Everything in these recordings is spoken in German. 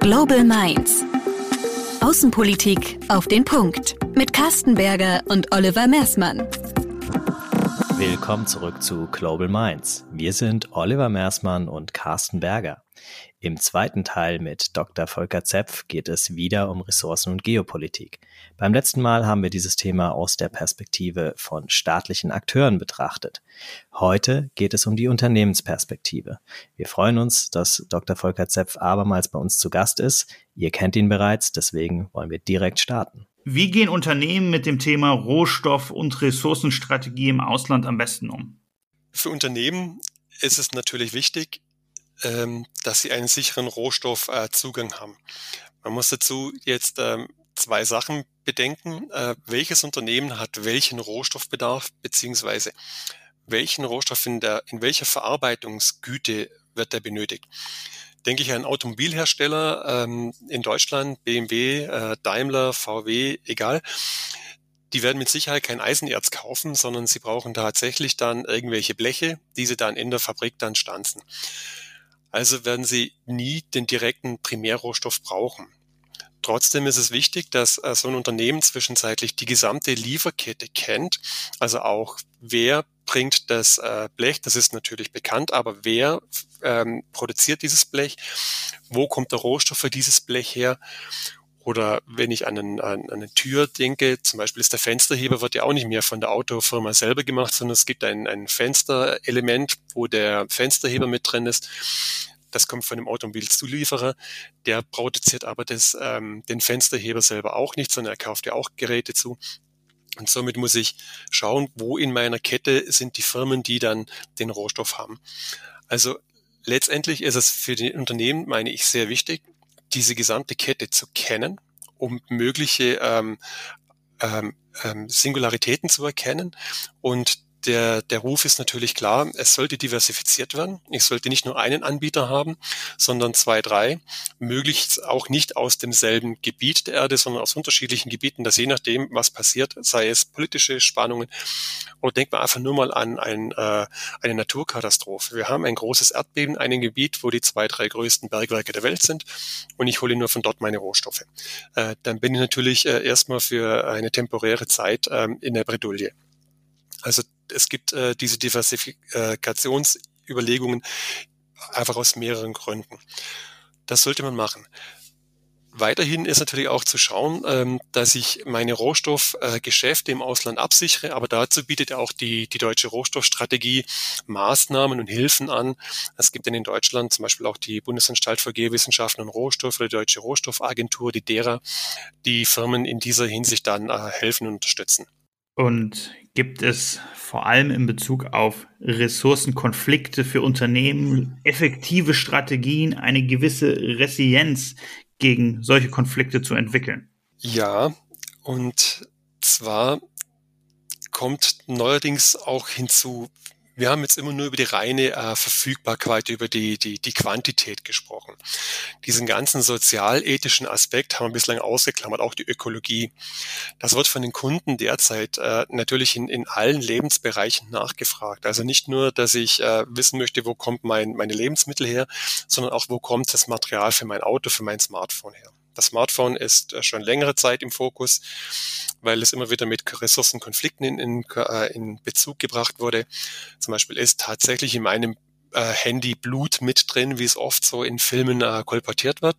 Global Minds. Außenpolitik auf den Punkt. Mit Carsten Berger und Oliver Mersmann. Willkommen zurück zu Global Minds. Wir sind Oliver Mersmann und Carsten Berger. Im zweiten Teil mit Dr. Volker Zepf geht es wieder um Ressourcen und Geopolitik. Beim letzten Mal haben wir dieses Thema aus der Perspektive von staatlichen Akteuren betrachtet. Heute geht es um die Unternehmensperspektive. Wir freuen uns, dass Dr. Volker Zepf abermals bei uns zu Gast ist. Ihr kennt ihn bereits, deswegen wollen wir direkt starten. Wie gehen Unternehmen mit dem Thema Rohstoff- und Ressourcenstrategie im Ausland am besten um? Für Unternehmen ist es natürlich wichtig, ähm, dass sie einen sicheren Rohstoffzugang haben. Man muss dazu jetzt ähm, zwei Sachen bedenken. Äh, welches Unternehmen hat welchen Rohstoffbedarf, beziehungsweise welchen Rohstoff in, der, in welcher Verarbeitungsgüte wird der benötigt? Denke ich an Automobilhersteller ähm, in Deutschland, BMW, äh, Daimler, VW, egal. Die werden mit Sicherheit kein Eisenerz kaufen, sondern sie brauchen tatsächlich dann irgendwelche Bleche, die sie dann in der Fabrik dann stanzen. Also werden sie nie den direkten Primärrohstoff brauchen. Trotzdem ist es wichtig, dass äh, so ein Unternehmen zwischenzeitlich die gesamte Lieferkette kennt. Also auch wer bringt das äh, Blech, das ist natürlich bekannt, aber wer ähm, produziert dieses Blech? Wo kommt der Rohstoff für dieses Blech her? Oder wenn ich an, einen, an eine Tür denke, zum Beispiel ist der Fensterheber, wird ja auch nicht mehr von der Autofirma selber gemacht, sondern es gibt ein, ein Fensterelement, wo der Fensterheber mit drin ist. Das kommt von dem Automobilzulieferer. Der produziert aber das, ähm, den Fensterheber selber auch nicht, sondern er kauft ja auch Geräte zu. Und somit muss ich schauen, wo in meiner Kette sind die Firmen, die dann den Rohstoff haben. Also letztendlich ist es für die Unternehmen, meine ich, sehr wichtig, diese gesamte Kette zu kennen, um mögliche ähm, ähm, ähm, Singularitäten zu erkennen und der, der Ruf ist natürlich klar, es sollte diversifiziert werden. Ich sollte nicht nur einen Anbieter haben, sondern zwei, drei. Möglichst auch nicht aus demselben Gebiet der Erde, sondern aus unterschiedlichen Gebieten, dass je nachdem, was passiert, sei es politische Spannungen oder denkt man einfach nur mal an ein, äh, eine Naturkatastrophe. Wir haben ein großes Erdbeben, ein Gebiet, wo die zwei, drei größten Bergwerke der Welt sind und ich hole nur von dort meine Rohstoffe. Äh, dann bin ich natürlich äh, erstmal für eine temporäre Zeit ähm, in der Bredouille. Also es gibt äh, diese Diversifikationsüberlegungen einfach aus mehreren Gründen. Das sollte man machen. Weiterhin ist natürlich auch zu schauen, ähm, dass ich meine Rohstoffgeschäfte im Ausland absichere, aber dazu bietet auch die, die deutsche Rohstoffstrategie Maßnahmen und Hilfen an. Es gibt in Deutschland zum Beispiel auch die Bundesanstalt für Geowissenschaften und Rohstoffe, die Deutsche Rohstoffagentur, die derer, die Firmen in dieser Hinsicht dann äh, helfen und unterstützen. Und gibt es vor allem in Bezug auf Ressourcenkonflikte für Unternehmen effektive Strategien, eine gewisse Resilienz gegen solche Konflikte zu entwickeln? Ja, und zwar kommt neuerdings auch hinzu, wir haben jetzt immer nur über die reine äh, Verfügbarkeit, über die, die, die Quantität gesprochen. Diesen ganzen sozialethischen Aspekt haben wir bislang ausgeklammert, auch die Ökologie. Das wird von den Kunden derzeit äh, natürlich in, in allen Lebensbereichen nachgefragt. Also nicht nur, dass ich äh, wissen möchte, wo kommt mein, meine Lebensmittel her, sondern auch, wo kommt das Material für mein Auto, für mein Smartphone her. Das Smartphone ist äh, schon längere Zeit im Fokus, weil es immer wieder mit Ressourcenkonflikten in, in, äh, in Bezug gebracht wurde. Zum Beispiel ist tatsächlich in meinem äh, Handy Blut mit drin, wie es oft so in Filmen äh, kolportiert wird.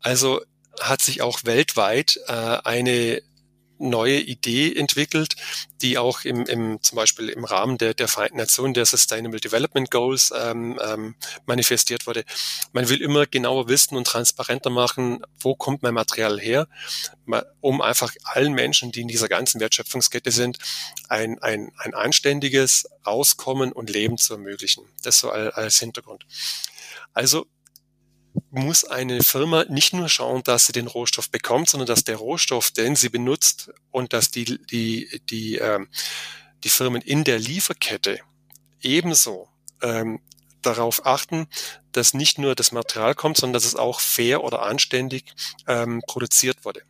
Also hat sich auch weltweit äh, eine neue Idee entwickelt, die auch im, im zum Beispiel im Rahmen der, der Vereinten Nationen der Sustainable Development Goals ähm, ähm, manifestiert wurde. Man will immer genauer wissen und transparenter machen, wo kommt mein Material her, um einfach allen Menschen, die in dieser ganzen Wertschöpfungskette sind, ein, ein, ein anständiges Auskommen und Leben zu ermöglichen. Das so als Hintergrund. Also muss eine Firma nicht nur schauen, dass sie den Rohstoff bekommt, sondern dass der Rohstoff, den sie benutzt und dass die, die, die, ähm, die Firmen in der Lieferkette ebenso ähm, darauf achten, dass nicht nur das Material kommt, sondern dass es auch fair oder anständig ähm, produziert wurde.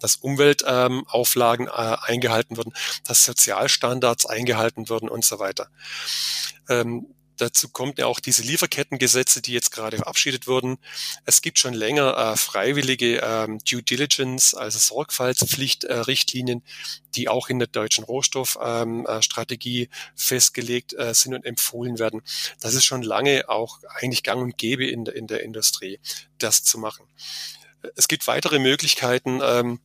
Dass Umweltauflagen ähm, äh, eingehalten wurden, dass Sozialstandards eingehalten wurden und so weiter. Ähm, Dazu kommt ja auch diese Lieferkettengesetze, die jetzt gerade verabschiedet wurden. Es gibt schon länger äh, freiwillige ähm, Due Diligence, also Sorgfaltspflichtrichtlinien, äh, die auch in der deutschen Rohstoffstrategie ähm, äh, festgelegt äh, sind und empfohlen werden. Das ist schon lange auch eigentlich gang und gäbe in der, in der Industrie, das zu machen. Es gibt weitere Möglichkeiten, ähm,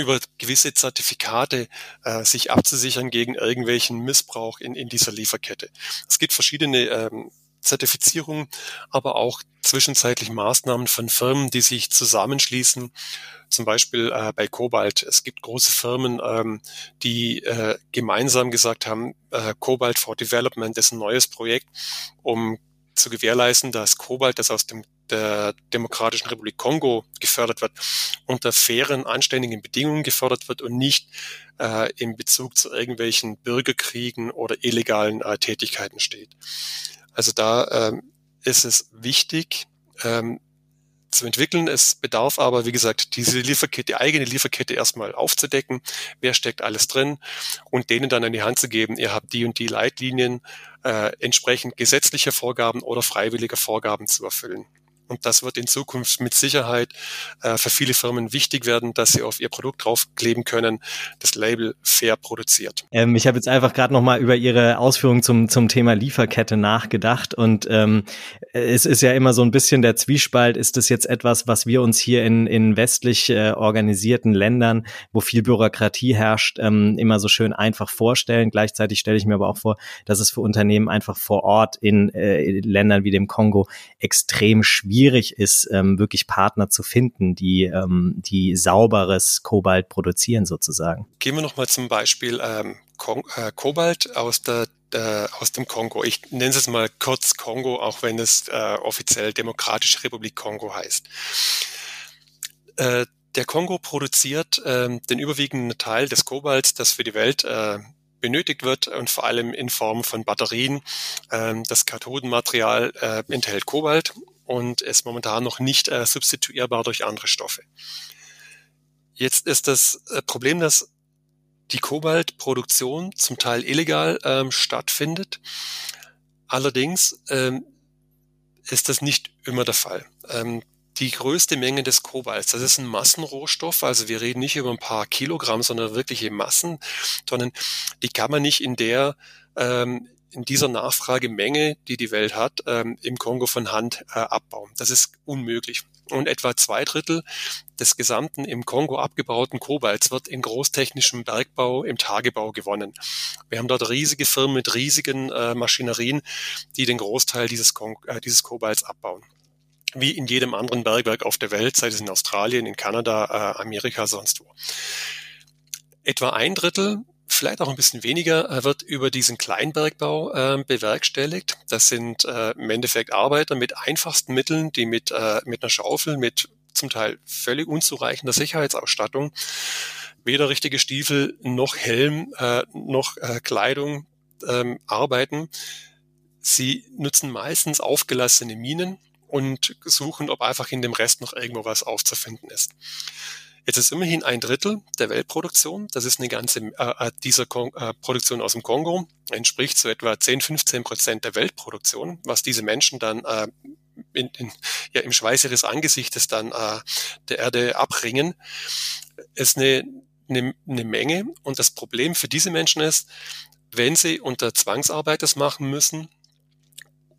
über gewisse Zertifikate äh, sich abzusichern gegen irgendwelchen Missbrauch in, in dieser Lieferkette. Es gibt verschiedene ähm, Zertifizierungen, aber auch zwischenzeitlich Maßnahmen von Firmen, die sich zusammenschließen. Zum Beispiel äh, bei Cobalt. Es gibt große Firmen, ähm, die äh, gemeinsam gesagt haben, äh, Cobalt for Development ist ein neues Projekt, um zu gewährleisten, dass Kobalt, das aus dem der Demokratischen Republik Kongo gefördert wird, unter fairen, anständigen Bedingungen gefördert wird und nicht äh, in Bezug zu irgendwelchen Bürgerkriegen oder illegalen äh, Tätigkeiten steht. Also da ähm, ist es wichtig, ähm, zu entwickeln. Es bedarf aber, wie gesagt, diese Lieferkette, die eigene Lieferkette erstmal aufzudecken. Wer steckt alles drin? Und denen dann an die Hand zu geben, ihr habt die und die Leitlinien äh, entsprechend gesetzlicher Vorgaben oder freiwilliger Vorgaben zu erfüllen. Und das wird in Zukunft mit Sicherheit äh, für viele Firmen wichtig werden, dass sie auf ihr Produkt draufkleben können, das Label fair produziert. Ähm, ich habe jetzt einfach gerade noch mal über Ihre Ausführungen zum, zum Thema Lieferkette nachgedacht. Und ähm, es ist ja immer so ein bisschen der Zwiespalt, ist das jetzt etwas, was wir uns hier in, in westlich äh, organisierten Ländern, wo viel Bürokratie herrscht, ähm, immer so schön einfach vorstellen. Gleichzeitig stelle ich mir aber auch vor, dass es für Unternehmen einfach vor Ort in äh, Ländern wie dem Kongo extrem schwierig schwierig ist, ähm, wirklich Partner zu finden, die, ähm, die sauberes Kobalt produzieren sozusagen. Gehen wir nochmal zum Beispiel ähm, äh, Kobalt aus der äh, aus dem Kongo. Ich nenne es mal kurz Kongo, auch wenn es äh, offiziell Demokratische Republik Kongo heißt. Äh, der Kongo produziert äh, den überwiegenden Teil des Kobalts, das für die Welt äh, benötigt wird und vor allem in Form von Batterien. Ähm, das Kathodenmaterial äh, enthält Kobalt und ist momentan noch nicht äh, substituierbar durch andere Stoffe. Jetzt ist das äh, Problem, dass die Kobaltproduktion zum Teil illegal ähm, stattfindet. Allerdings ähm, ist das nicht immer der Fall. Ähm, die größte Menge des Kobalts, das ist ein Massenrohstoff, also wir reden nicht über ein paar Kilogramm, sondern wirkliche Massentonnen, die kann man nicht in der ähm, in dieser Nachfragemenge, die die Welt hat, ähm, im Kongo von Hand äh, abbauen. Das ist unmöglich. Und etwa zwei Drittel des gesamten im Kongo abgebauten Kobalts wird in großtechnischem Bergbau, im Tagebau gewonnen. Wir haben dort riesige Firmen mit riesigen äh, Maschinerien, die den Großteil dieses, Kon äh, dieses Kobalts abbauen wie in jedem anderen Bergwerk auf der Welt, sei es in Australien, in Kanada, äh, Amerika, sonst wo. Etwa ein Drittel vielleicht auch ein bisschen weniger, äh, wird über diesen Kleinbergbau äh, bewerkstelligt. Das sind äh, im Endeffekt Arbeiter mit einfachsten Mitteln, die mit, äh, mit einer Schaufel, mit zum Teil völlig unzureichender Sicherheitsausstattung, weder richtige Stiefel noch Helm noch Kleidung ähm, arbeiten. Sie nutzen meistens aufgelassene Minen und suchen, ob einfach in dem Rest noch irgendwo was aufzufinden ist. Jetzt ist immerhin ein Drittel der Weltproduktion, das ist eine ganze äh, äh dieser Kon äh, Produktion aus dem Kongo, entspricht zu etwa 10, 15 Prozent der Weltproduktion, was diese Menschen dann äh, in, in, ja, im Schweiß ihres Angesichtes dann äh, der Erde abringen, ist eine, eine, eine Menge. Und das Problem für diese Menschen ist, wenn sie unter Zwangsarbeit das machen müssen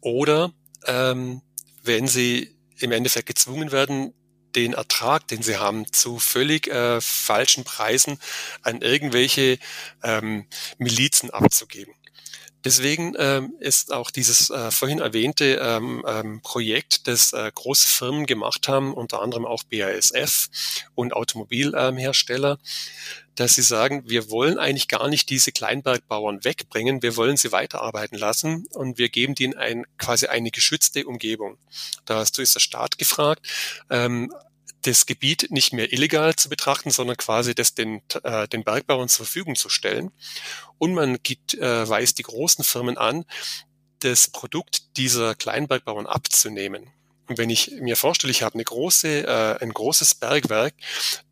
oder ähm, wenn sie im Endeffekt gezwungen werden, den Ertrag, den sie haben, zu völlig äh, falschen Preisen an irgendwelche ähm, Milizen abzugeben. Deswegen ähm, ist auch dieses äh, vorhin erwähnte ähm, ähm, Projekt, das äh, große Firmen gemacht haben, unter anderem auch BASF und Automobilhersteller, dass sie sagen, wir wollen eigentlich gar nicht diese Kleinbergbauern wegbringen, wir wollen sie weiterarbeiten lassen und wir geben denen ein, quasi eine geschützte Umgebung. Dazu ist der Staat gefragt, ähm, das Gebiet nicht mehr illegal zu betrachten, sondern quasi das den, äh, den Bergbauern zur Verfügung zu stellen. Und man gibt, äh, weist die großen Firmen an, das Produkt dieser Kleinbergbauern abzunehmen. Und wenn ich mir vorstelle, ich habe eine große, äh, ein großes Bergwerk,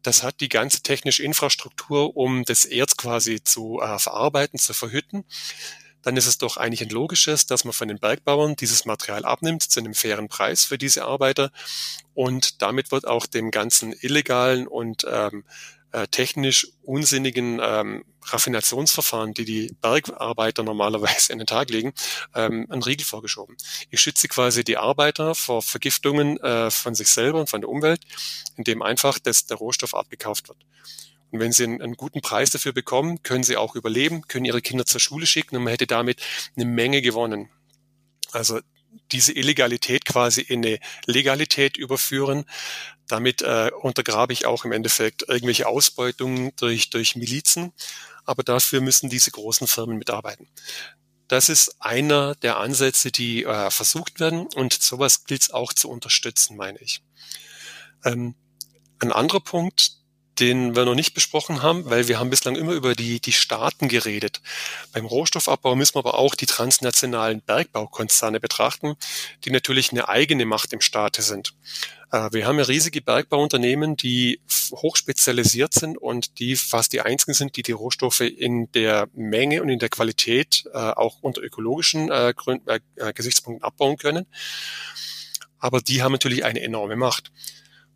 das hat die ganze technische Infrastruktur, um das Erz quasi zu äh, verarbeiten, zu verhütten, dann ist es doch eigentlich ein logisches, dass man von den Bergbauern dieses Material abnimmt zu einem fairen Preis für diese Arbeiter. Und damit wird auch dem ganzen illegalen und ähm, äh, technisch unsinnigen ähm, Raffinationsverfahren, die die Bergarbeiter normalerweise in den Tag legen, ähm, ein Riegel vorgeschoben. Ich schütze quasi die Arbeiter vor Vergiftungen äh, von sich selber und von der Umwelt, indem einfach das, der Rohstoff abgekauft wird. Und wenn sie einen, einen, guten Preis dafür bekommen, können sie auch überleben, können ihre Kinder zur Schule schicken und man hätte damit eine Menge gewonnen. Also diese Illegalität quasi in eine Legalität überführen. Damit äh, untergrabe ich auch im Endeffekt irgendwelche Ausbeutungen durch, durch Milizen. Aber dafür müssen diese großen Firmen mitarbeiten. Das ist einer der Ansätze, die äh, versucht werden und sowas gilt es auch zu unterstützen, meine ich. Ähm, ein anderer Punkt, den wir noch nicht besprochen haben, weil wir haben bislang immer über die, die Staaten geredet. Beim Rohstoffabbau müssen wir aber auch die transnationalen Bergbaukonzerne betrachten, die natürlich eine eigene Macht im Staate sind. Äh, wir haben ja riesige Bergbauunternehmen, die hochspezialisiert sind und die fast die einzigen sind, die die Rohstoffe in der Menge und in der Qualität äh, auch unter ökologischen äh, Gesichtspunkten abbauen können. Aber die haben natürlich eine enorme Macht.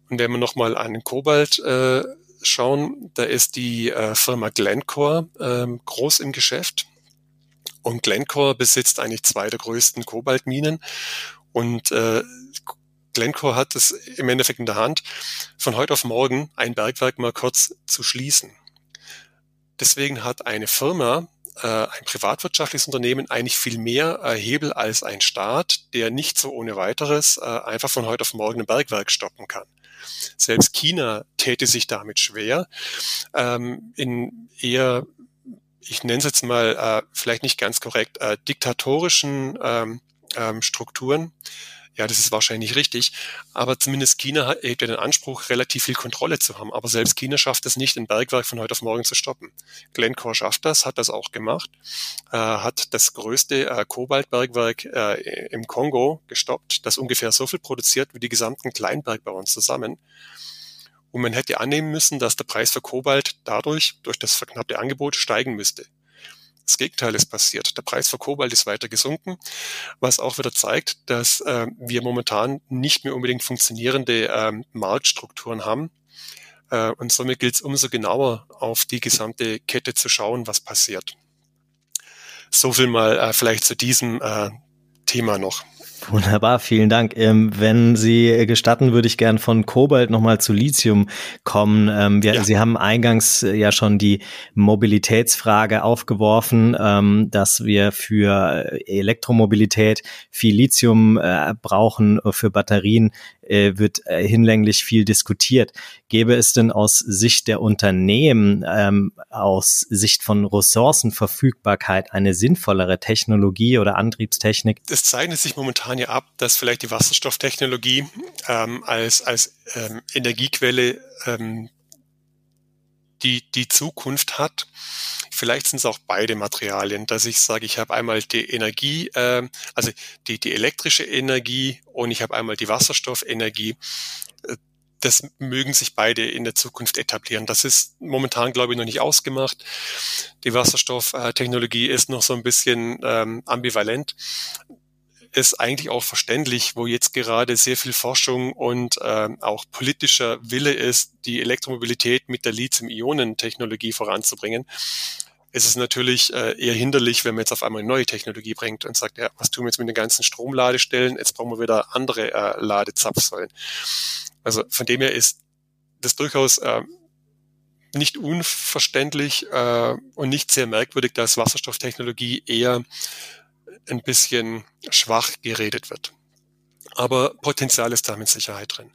Und wenn man nochmal an den Kobalt äh, schauen, da ist die äh, Firma Glencore ähm, groß im Geschäft. Und Glencore besitzt eigentlich zwei der größten Kobaltminen. Und äh, Glencore hat es im Endeffekt in der Hand, von heute auf morgen ein Bergwerk mal kurz zu schließen. Deswegen hat eine Firma, äh, ein privatwirtschaftliches Unternehmen eigentlich viel mehr äh, Hebel als ein Staat, der nicht so ohne weiteres äh, einfach von heute auf morgen ein Bergwerk stoppen kann. Selbst China täte sich damit schwer, ähm, in eher, ich nenne es jetzt mal äh, vielleicht nicht ganz korrekt, äh, diktatorischen ähm, ähm, Strukturen ja, das ist wahrscheinlich richtig. Aber zumindest China hat ja den Anspruch, relativ viel Kontrolle zu haben. Aber selbst China schafft es nicht, ein Bergwerk von heute auf morgen zu stoppen. Glencore schafft das, hat das auch gemacht, äh, hat das größte äh, Kobaltbergwerk äh, im Kongo gestoppt, das ungefähr so viel produziert wie die gesamten Kleinbergbauern zusammen. Und man hätte annehmen müssen, dass der Preis für Kobalt dadurch, durch das verknappte Angebot, steigen müsste. Das Gegenteil ist passiert. Der Preis für Kobalt ist weiter gesunken, was auch wieder zeigt, dass äh, wir momentan nicht mehr unbedingt funktionierende äh, Marktstrukturen haben. Äh, und somit gilt es umso genauer auf die gesamte Kette zu schauen, was passiert. So viel mal äh, vielleicht zu diesem äh, Thema noch. Wunderbar, vielen Dank. Ähm, wenn Sie gestatten, würde ich gern von Kobalt nochmal zu Lithium kommen. Ähm, wir, ja. Sie haben eingangs äh, ja schon die Mobilitätsfrage aufgeworfen, ähm, dass wir für Elektromobilität viel Lithium äh, brauchen für Batterien äh, wird äh, hinlänglich viel diskutiert. Gäbe es denn aus Sicht der Unternehmen, ähm, aus Sicht von Ressourcenverfügbarkeit eine sinnvollere Technologie oder Antriebstechnik? Es zeichnet sich momentan ja ab, dass vielleicht die Wasserstofftechnologie ähm, als, als ähm, Energiequelle ähm, die, die Zukunft hat. Vielleicht sind es auch beide Materialien, dass ich sage, ich habe einmal die Energie, äh, also die, die elektrische Energie und ich habe einmal die Wasserstoffenergie. Äh, das mögen sich beide in der Zukunft etablieren. Das ist momentan, glaube ich, noch nicht ausgemacht. Die Wasserstofftechnologie ist noch so ein bisschen ähm, ambivalent ist eigentlich auch verständlich, wo jetzt gerade sehr viel Forschung und äh, auch politischer Wille ist, die Elektromobilität mit der Lithium-Ionen-Technologie voranzubringen. Es ist natürlich äh, eher hinderlich, wenn man jetzt auf einmal eine neue Technologie bringt und sagt, ja, was tun wir jetzt mit den ganzen Stromladestellen? Jetzt brauchen wir wieder andere äh, Ladezapfsäulen. Also von dem her ist das durchaus äh, nicht unverständlich äh, und nicht sehr merkwürdig, dass Wasserstofftechnologie eher ein bisschen schwach geredet wird. Aber Potenzial ist da mit Sicherheit drin.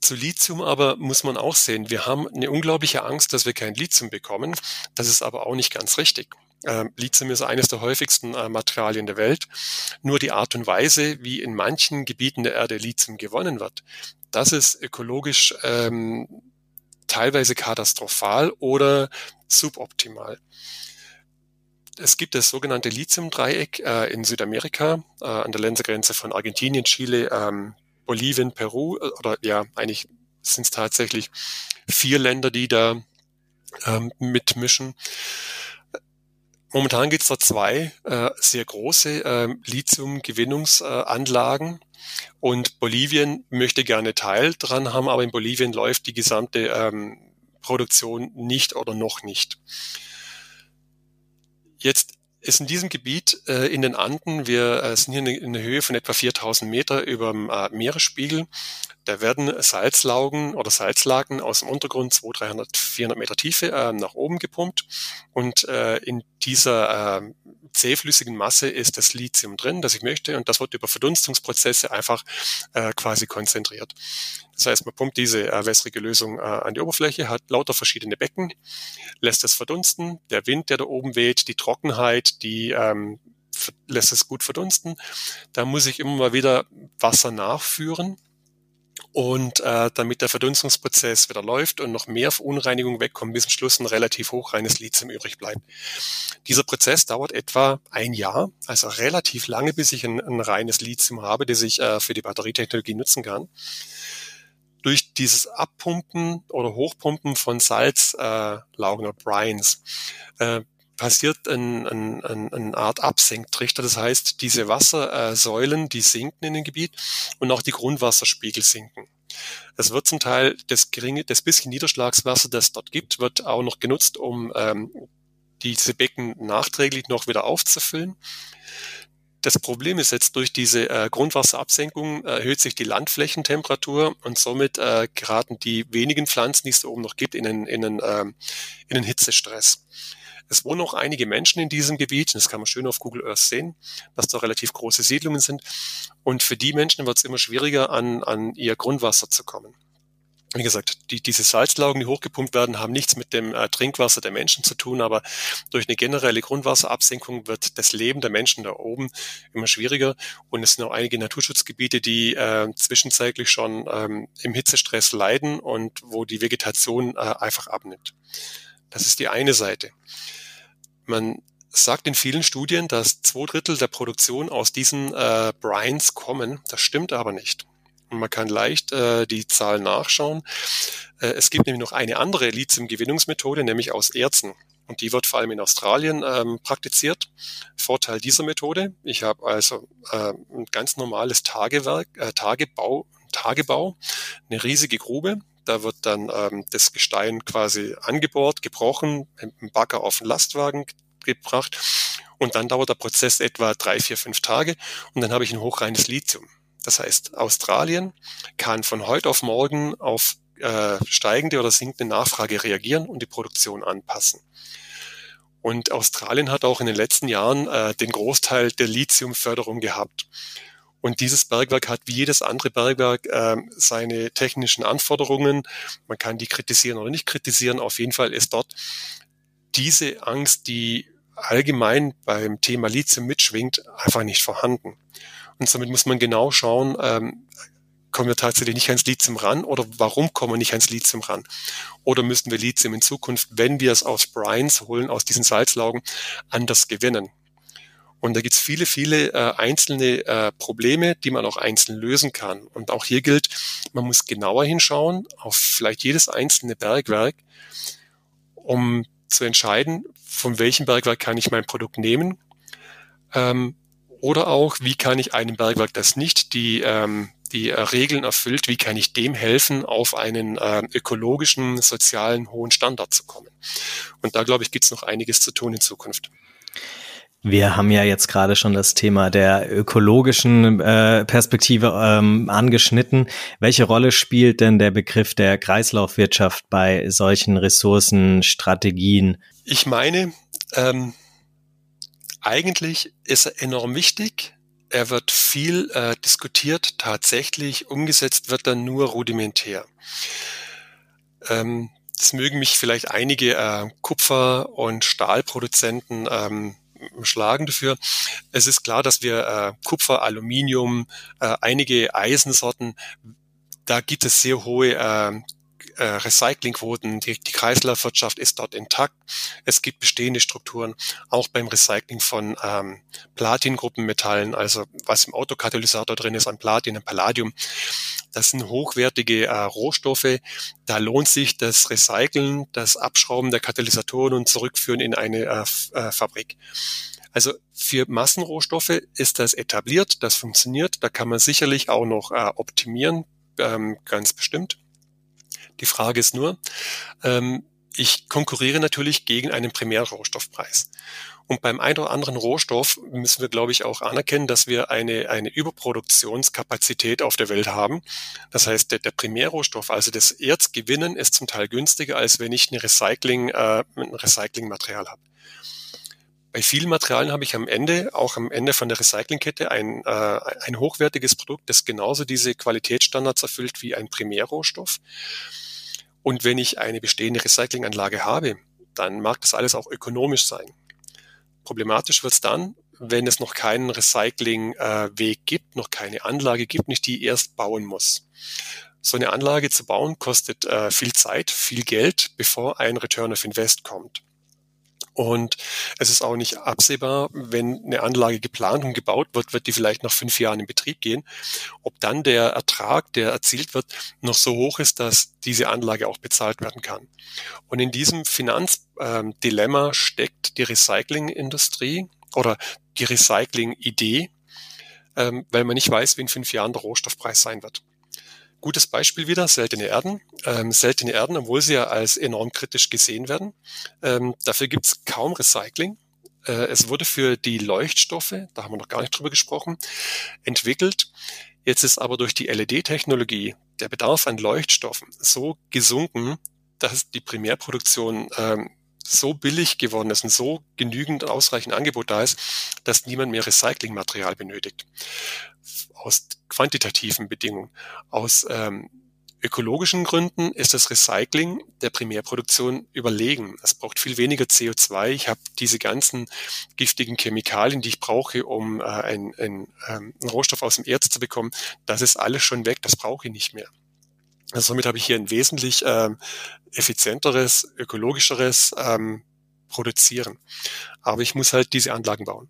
Zu Lithium aber muss man auch sehen, wir haben eine unglaubliche Angst, dass wir kein Lithium bekommen. Das ist aber auch nicht ganz richtig. Ähm, Lithium ist eines der häufigsten äh, Materialien der Welt. Nur die Art und Weise, wie in manchen Gebieten der Erde Lithium gewonnen wird, das ist ökologisch ähm, teilweise katastrophal oder suboptimal. Es gibt das sogenannte Lithium-Dreieck äh, in Südamerika, äh, an der Ländergrenze von Argentinien, Chile, ähm, Bolivien, Peru, äh, oder ja, eigentlich sind es tatsächlich vier Länder, die da ähm, mitmischen. momentan gibt es da zwei äh, sehr große äh, Lithium-Gewinnungsanlagen. Und Bolivien möchte gerne Teil dran haben, aber in Bolivien läuft die gesamte ähm, Produktion nicht oder noch nicht. Jetzt ist in diesem Gebiet äh, in den Anden, wir äh, sind hier in, der Höhe von etwa 4000 Meter über dem äh, Meeresspiegel, da werden Salzlaugen oder Salzlagen aus dem Untergrund 200, 300, 400 Meter Tiefe äh, nach oben gepumpt. Und äh, in dieser äh, zähflüssigen Masse ist das Lithium drin, das ich möchte und das wird über Verdunstungsprozesse einfach äh, quasi konzentriert. Das heißt, man pumpt diese äh, wässrige Lösung äh, an die Oberfläche, hat lauter verschiedene Becken, lässt es verdunsten, der Wind, der da oben weht, die Trockenheit, die ähm, lässt es gut verdunsten. Da muss ich immer mal wieder Wasser nachführen und äh, damit der Verdunstungsprozess wieder läuft und noch mehr Verunreinigung wegkommt, bis zum Schluss ein relativ hochreines Lithium übrig bleibt. Dieser Prozess dauert etwa ein Jahr, also relativ lange, bis ich ein, ein reines Lithium habe, das ich äh, für die Batterietechnologie nutzen kann. Durch dieses Abpumpen oder Hochpumpen von Salzlaugen äh, oder Brines äh, passiert ein, ein, ein, eine Art Absenktrichter. Das heißt, diese Wassersäulen, die sinken in dem Gebiet und auch die Grundwasserspiegel sinken. Es wird zum Teil das geringe, das bisschen Niederschlagswasser, das dort gibt, wird auch noch genutzt, um ähm, diese Becken nachträglich noch wieder aufzufüllen. Das Problem ist jetzt, durch diese äh, Grundwasserabsenkung erhöht sich die Landflächentemperatur und somit äh, geraten die wenigen Pflanzen, die es da oben noch gibt, in einen, in einen, ähm, in einen Hitzestress. Es wohnen auch einige Menschen in diesem Gebiet, das kann man schön auf Google Earth sehen, dass da relativ große Siedlungen sind. Und für die Menschen wird es immer schwieriger, an, an ihr Grundwasser zu kommen. Wie gesagt, die, diese Salzlaugen, die hochgepumpt werden, haben nichts mit dem äh, Trinkwasser der Menschen zu tun, aber durch eine generelle Grundwasserabsenkung wird das Leben der Menschen da oben immer schwieriger. Und es sind auch einige Naturschutzgebiete, die äh, zwischenzeitlich schon ähm, im Hitzestress leiden und wo die Vegetation äh, einfach abnimmt. Das ist die eine Seite. Man sagt in vielen Studien, dass zwei Drittel der Produktion aus diesen äh, Brines kommen. Das stimmt aber nicht. Und man kann leicht äh, die Zahl nachschauen. Äh, es gibt nämlich noch eine andere Lithium-Gewinnungsmethode, nämlich aus Erzen. Und die wird vor allem in Australien ähm, praktiziert. Vorteil dieser Methode, ich habe also äh, ein ganz normales Tagewerk, äh, Tagebau, Tagebau, eine riesige Grube, da wird dann ähm, das Gestein quasi angebohrt, gebrochen, im Bagger auf den Lastwagen gebracht und dann dauert der Prozess etwa drei, vier, fünf Tage und dann habe ich ein hochreines Lithium. Das heißt, Australien kann von heute auf morgen auf äh, steigende oder sinkende Nachfrage reagieren und die Produktion anpassen. Und Australien hat auch in den letzten Jahren äh, den Großteil der Lithiumförderung gehabt. Und dieses Bergwerk hat wie jedes andere Bergwerk äh, seine technischen Anforderungen. Man kann die kritisieren oder nicht kritisieren. Auf jeden Fall ist dort diese Angst, die allgemein beim Thema Lithium mitschwingt, einfach nicht vorhanden. Und somit muss man genau schauen, ähm, kommen wir tatsächlich nicht ans Lithium ran oder warum kommen wir nicht ans Lithium ran? Oder müssen wir Lithium in Zukunft, wenn wir es aus Brines holen, aus diesen Salzlaugen, anders gewinnen? Und da gibt es viele, viele äh, einzelne äh, Probleme, die man auch einzeln lösen kann. Und auch hier gilt, man muss genauer hinschauen auf vielleicht jedes einzelne Bergwerk, um zu entscheiden, von welchem Bergwerk kann ich mein Produkt nehmen. Ähm, oder auch, wie kann ich einem Bergwerk, das nicht die, ähm, die äh, Regeln erfüllt, wie kann ich dem helfen, auf einen äh, ökologischen, sozialen, hohen Standard zu kommen. Und da, glaube ich, gibt es noch einiges zu tun in Zukunft. Wir haben ja jetzt gerade schon das Thema der ökologischen äh, Perspektive ähm, angeschnitten. Welche Rolle spielt denn der Begriff der Kreislaufwirtschaft bei solchen Ressourcenstrategien? Ich meine, ähm, eigentlich ist er enorm wichtig. Er wird viel äh, diskutiert. Tatsächlich umgesetzt wird er nur rudimentär. Ähm, das mögen mich vielleicht einige äh, Kupfer- und Stahlproduzenten ähm, schlagen dafür. Es ist klar, dass wir äh, Kupfer, Aluminium, äh, einige Eisensorten, da gibt es sehr hohe äh, äh, Recyclingquoten, die, die Kreislaufwirtschaft ist dort intakt. Es gibt bestehende Strukturen, auch beim Recycling von ähm, Platingruppenmetallen, also was im Autokatalysator drin ist an Platin, an Palladium. Das sind hochwertige äh, Rohstoffe. Da lohnt sich das Recyceln, das Abschrauben der Katalysatoren und Zurückführen in eine äh, äh, Fabrik. Also für Massenrohstoffe ist das etabliert, das funktioniert. Da kann man sicherlich auch noch äh, optimieren, ähm, ganz bestimmt. Die Frage ist nur, ähm, ich konkurriere natürlich gegen einen Primärrohstoffpreis. Und beim einen oder anderen Rohstoff müssen wir, glaube ich, auch anerkennen, dass wir eine, eine Überproduktionskapazität auf der Welt haben. Das heißt, der, der Primärrohstoff, also das Erzgewinnen, ist zum Teil günstiger, als wenn ich eine Recycling, äh, ein Recyclingmaterial habe. Bei vielen Materialien habe ich am Ende, auch am Ende von der Recyclingkette, ein, äh, ein hochwertiges Produkt, das genauso diese Qualitätsstandards erfüllt wie ein Primärrohstoff. Und wenn ich eine bestehende Recyclinganlage habe, dann mag das alles auch ökonomisch sein. Problematisch wird es dann, wenn es noch keinen Recyclingweg äh, gibt, noch keine Anlage gibt, nicht die erst bauen muss. So eine Anlage zu bauen kostet äh, viel Zeit, viel Geld, bevor ein Return of Invest kommt. Und es ist auch nicht absehbar, wenn eine Anlage geplant und gebaut wird, wird die vielleicht nach fünf Jahren in Betrieb gehen. Ob dann der Ertrag, der erzielt wird, noch so hoch ist, dass diese Anlage auch bezahlt werden kann. Und in diesem Finanzdilemma steckt die Recyclingindustrie oder die Recycling-Idee, ähm, weil man nicht weiß, wie in fünf Jahren der Rohstoffpreis sein wird. Gutes Beispiel wieder, seltene Erden. Ähm, seltene Erden, obwohl sie ja als enorm kritisch gesehen werden. Ähm, dafür gibt es kaum Recycling. Äh, es wurde für die Leuchtstoffe, da haben wir noch gar nicht drüber gesprochen, entwickelt. Jetzt ist aber durch die LED-Technologie der Bedarf an Leuchtstoffen so gesunken, dass die Primärproduktion ähm, so billig geworden ist und so genügend ausreichend Angebot da ist, dass niemand mehr Recyclingmaterial benötigt. Aus quantitativen Bedingungen. Aus ähm, ökologischen Gründen ist das Recycling der Primärproduktion überlegen. Es braucht viel weniger CO2. Ich habe diese ganzen giftigen Chemikalien, die ich brauche, um äh, einen, einen, ähm, Rohstoff aus dem Erz zu bekommen. Das ist alles schon weg. Das brauche ich nicht mehr. Also somit habe ich hier ein wesentlich ähm, effizienteres, ökologischeres ähm, Produzieren. Aber ich muss halt diese Anlagen bauen.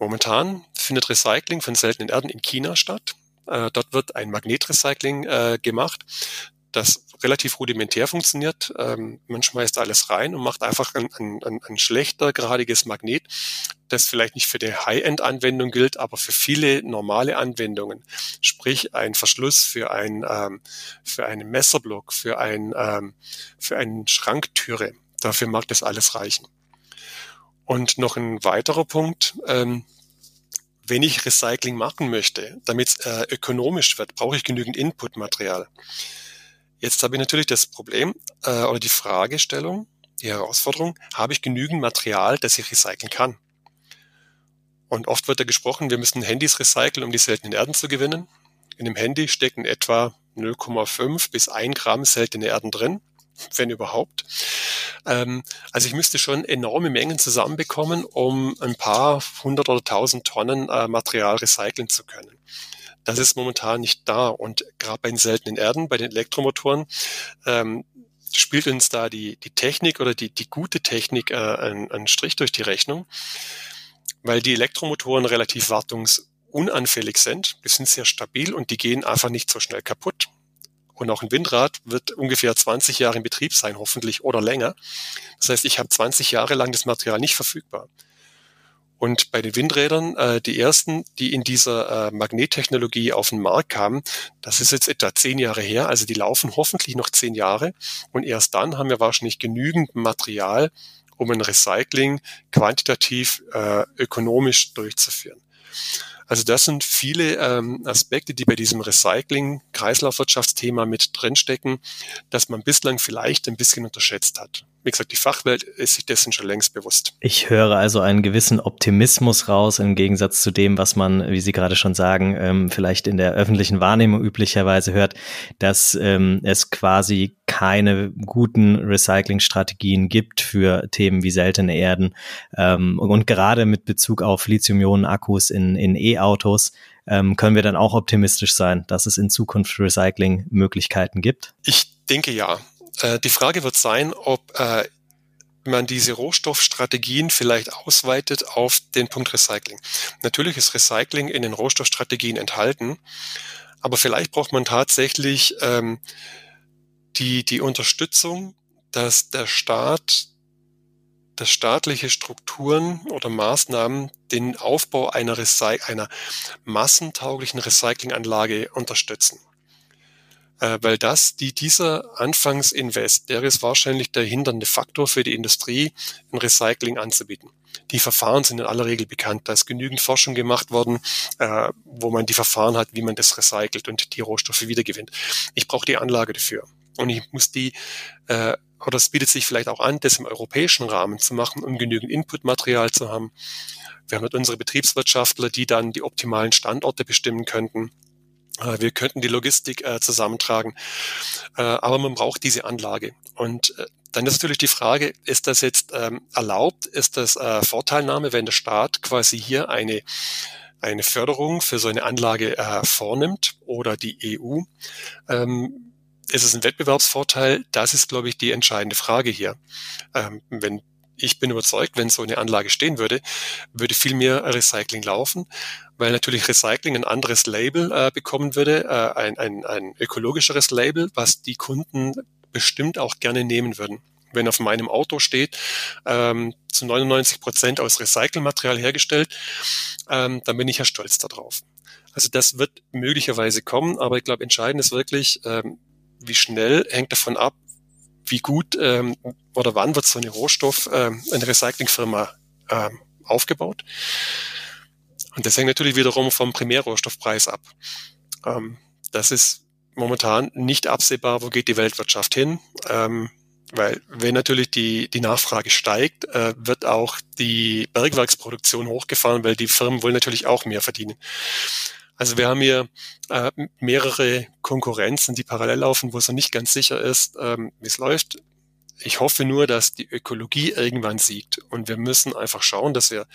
Momentan findet Recycling von seltenen Erden in China statt. Äh, dort wird ein Magnetrecycling äh, gemacht, das relativ rudimentär funktioniert. Ähm, man schmeißt alles rein und macht einfach ein, ein, ein schlechter, geradiges Magnet, das vielleicht nicht für die High-End-Anwendung gilt, aber für viele normale Anwendungen. Sprich, ein Verschluss für ein, ähm, für einen Messerblock, für ein, ähm, für eine Schranktüre. Dafür mag das alles reichen. Und noch ein weiterer Punkt, ähm, wenn ich Recycling machen möchte, damit es äh, ökonomisch wird, brauche ich genügend Inputmaterial. Jetzt habe ich natürlich das Problem äh, oder die Fragestellung, die Herausforderung, habe ich genügend Material, das ich recyceln kann? Und oft wird da gesprochen, wir müssen Handys recyceln, um die seltenen Erden zu gewinnen. In dem Handy stecken etwa 0,5 bis 1 Gramm seltene Erden drin, wenn überhaupt. Ähm, also ich müsste schon enorme Mengen zusammenbekommen, um ein paar hundert oder tausend Tonnen äh, Material recyceln zu können. Das ist momentan nicht da. Und gerade bei den seltenen Erden, bei den Elektromotoren, ähm, spielt uns da die, die Technik oder die, die gute Technik äh, einen, einen Strich durch die Rechnung, weil die Elektromotoren relativ wartungsunanfällig sind. Die sind sehr stabil und die gehen einfach nicht so schnell kaputt. Und auch ein Windrad wird ungefähr 20 Jahre in Betrieb sein, hoffentlich oder länger. Das heißt, ich habe 20 Jahre lang das Material nicht verfügbar. Und bei den Windrädern, äh, die ersten, die in dieser äh, Magnettechnologie auf den Markt kamen, das ist jetzt etwa zehn Jahre her. Also die laufen hoffentlich noch zehn Jahre. Und erst dann haben wir wahrscheinlich genügend Material, um ein Recycling quantitativ äh, ökonomisch durchzuführen. Also das sind viele ähm, Aspekte, die bei diesem Recycling-Kreislaufwirtschaftsthema mit drinstecken, dass man bislang vielleicht ein bisschen unterschätzt hat wie gesagt, die Fachwelt ist sich dessen schon längst bewusst. Ich höre also einen gewissen Optimismus raus im Gegensatz zu dem, was man, wie Sie gerade schon sagen, ähm, vielleicht in der öffentlichen Wahrnehmung üblicherweise hört, dass ähm, es quasi keine guten Recyclingstrategien gibt für Themen wie seltene Erden. Ähm, und gerade mit Bezug auf Lithium-Ionen-Akkus in, in E-Autos können wir dann auch optimistisch sein, dass es in Zukunft Recycling-Möglichkeiten gibt? Ich denke ja. Äh, die Frage wird sein, ob äh, man diese Rohstoffstrategien vielleicht ausweitet auf den Punkt Recycling. Natürlich ist Recycling in den Rohstoffstrategien enthalten, Aber vielleicht braucht man tatsächlich ähm, die, die Unterstützung, dass der Staat, dass staatliche Strukturen oder Maßnahmen den Aufbau einer, Recy einer massentauglichen Recyclinganlage unterstützen. Äh, weil das, die, dieser Anfangsinvest, der ist wahrscheinlich der hindernde Faktor für die Industrie, ein Recycling anzubieten. Die Verfahren sind in aller Regel bekannt. Da ist genügend Forschung gemacht worden, äh, wo man die Verfahren hat, wie man das recycelt und die Rohstoffe wiedergewinnt. Ich brauche die Anlage dafür. Und ich muss die, äh, oder es bietet sich vielleicht auch an, das im europäischen Rahmen zu machen, um genügend Inputmaterial zu haben. Wir haben halt unsere Betriebswirtschaftler, die dann die optimalen Standorte bestimmen könnten wir könnten die Logistik äh, zusammentragen, äh, aber man braucht diese Anlage. Und äh, dann ist natürlich die Frage, ist das jetzt ähm, erlaubt, ist das äh, Vorteilnahme, wenn der Staat quasi hier eine, eine Förderung für so eine Anlage äh, vornimmt oder die EU? Ähm, ist es ein Wettbewerbsvorteil? Das ist, glaube ich, die entscheidende Frage hier. Ähm, wenn ich bin überzeugt, wenn so eine Anlage stehen würde, würde viel mehr Recycling laufen, weil natürlich Recycling ein anderes Label äh, bekommen würde, äh, ein, ein, ein ökologischeres Label, was die Kunden bestimmt auch gerne nehmen würden. Wenn auf meinem Auto steht, ähm, zu 99 Prozent aus Recyclingmaterial hergestellt, ähm, dann bin ich ja stolz darauf. Also das wird möglicherweise kommen, aber ich glaube, entscheidend ist wirklich, ähm, wie schnell hängt davon ab, wie gut ähm, oder wann wird so eine Rohstoff, ähm, eine Recyclingfirma ähm, aufgebaut. Und das hängt natürlich wiederum vom Primärrohstoffpreis ab. Ähm, das ist momentan nicht absehbar, wo geht die Weltwirtschaft hin. Ähm, weil wenn natürlich die, die Nachfrage steigt, äh, wird auch die Bergwerksproduktion hochgefahren, weil die Firmen wollen natürlich auch mehr verdienen. Also wir haben hier äh, mehrere Konkurrenzen, die parallel laufen, wo es noch nicht ganz sicher ist, ähm, wie es läuft. Ich hoffe nur, dass die Ökologie irgendwann siegt. Und wir müssen einfach schauen, dass wir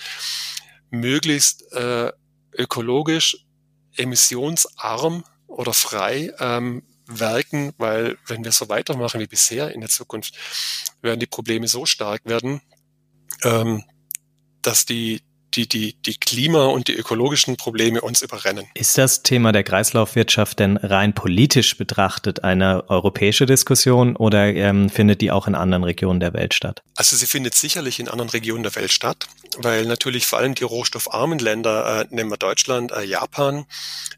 möglichst äh, ökologisch emissionsarm oder frei ähm, werken, weil wenn wir so weitermachen wie bisher in der Zukunft, werden die Probleme so stark werden, ähm, dass die, die, die, die Klima- und die ökologischen Probleme uns überrennen. Ist das Thema der Kreislaufwirtschaft denn rein politisch betrachtet eine europäische Diskussion oder ähm, findet die auch in anderen Regionen der Welt statt? Also sie findet sicherlich in anderen Regionen der Welt statt, weil natürlich vor allem die rohstoffarmen Länder, äh, nehmen wir Deutschland, äh, Japan,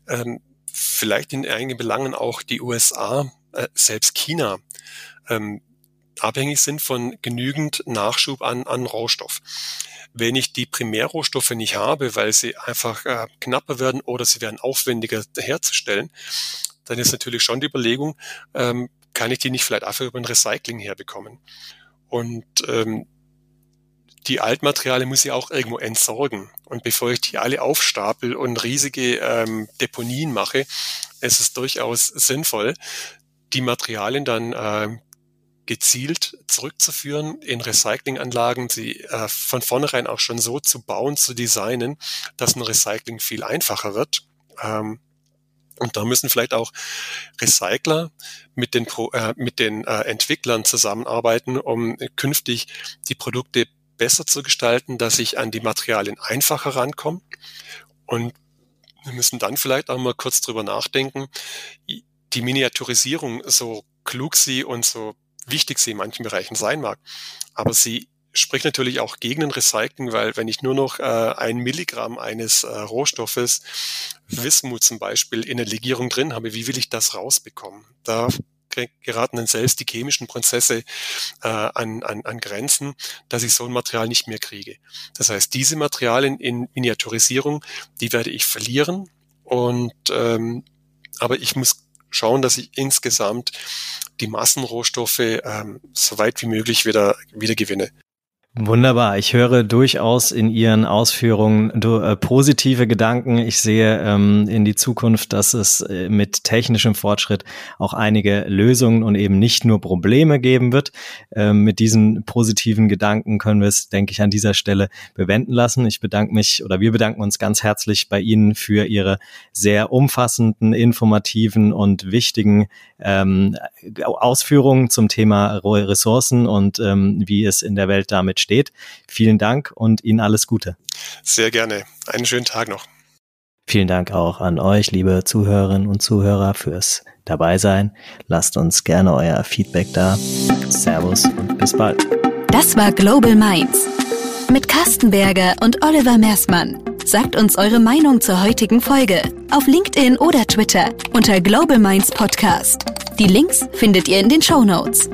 ähm, vielleicht in einigen Belangen auch die USA, äh, selbst China, ähm, abhängig sind von genügend Nachschub an, an Rohstoff. Wenn ich die Primärrohstoffe nicht habe, weil sie einfach äh, knapper werden oder sie werden aufwendiger herzustellen, dann ist natürlich schon die Überlegung, ähm, kann ich die nicht vielleicht einfach über ein Recycling herbekommen? Und ähm, die Altmaterialien muss ich auch irgendwo entsorgen. Und bevor ich die alle aufstapel und riesige ähm, Deponien mache, ist es durchaus sinnvoll, die Materialien dann äh, gezielt zurückzuführen in Recyclinganlagen, sie äh, von vornherein auch schon so zu bauen, zu designen, dass ein Recycling viel einfacher wird. Ähm, und da müssen vielleicht auch Recycler mit den, Pro, äh, mit den äh, Entwicklern zusammenarbeiten, um künftig die Produkte besser zu gestalten, dass ich an die Materialien einfacher rankomme. Und wir müssen dann vielleicht auch mal kurz drüber nachdenken, die Miniaturisierung, so klug sie und so wichtig sie in manchen Bereichen sein mag. Aber sie spricht natürlich auch gegen den Recycling, weil wenn ich nur noch äh, ein Milligramm eines äh, Rohstoffes, Wismut zum Beispiel, in der Legierung drin habe, wie will ich das rausbekommen? Da geraten dann selbst die chemischen Prozesse äh, an, an, an Grenzen, dass ich so ein Material nicht mehr kriege. Das heißt, diese Materialien in Miniaturisierung, die werde ich verlieren und ähm, aber ich muss schauen, dass ich insgesamt die Massenrohstoffe ähm, so weit wie möglich wieder, wieder gewinne. Wunderbar. Ich höre durchaus in Ihren Ausführungen äh, positive Gedanken. Ich sehe ähm, in die Zukunft, dass es äh, mit technischem Fortschritt auch einige Lösungen und eben nicht nur Probleme geben wird. Ähm, mit diesen positiven Gedanken können wir es, denke ich, an dieser Stelle bewenden lassen. Ich bedanke mich oder wir bedanken uns ganz herzlich bei Ihnen für Ihre sehr umfassenden, informativen und wichtigen ähm, Ausführungen zum Thema Ressourcen und ähm, wie es in der Welt damit steht. Vielen Dank und Ihnen alles Gute. Sehr gerne. Einen schönen Tag noch. Vielen Dank auch an euch, liebe Zuhörerinnen und Zuhörer, fürs Dabeisein. Lasst uns gerne euer Feedback da. Servus und bis bald. Das war Global Minds mit Carsten Berger und Oliver Mersmann. Sagt uns eure Meinung zur heutigen Folge auf LinkedIn oder Twitter unter Global Minds Podcast. Die Links findet ihr in den Show Notes.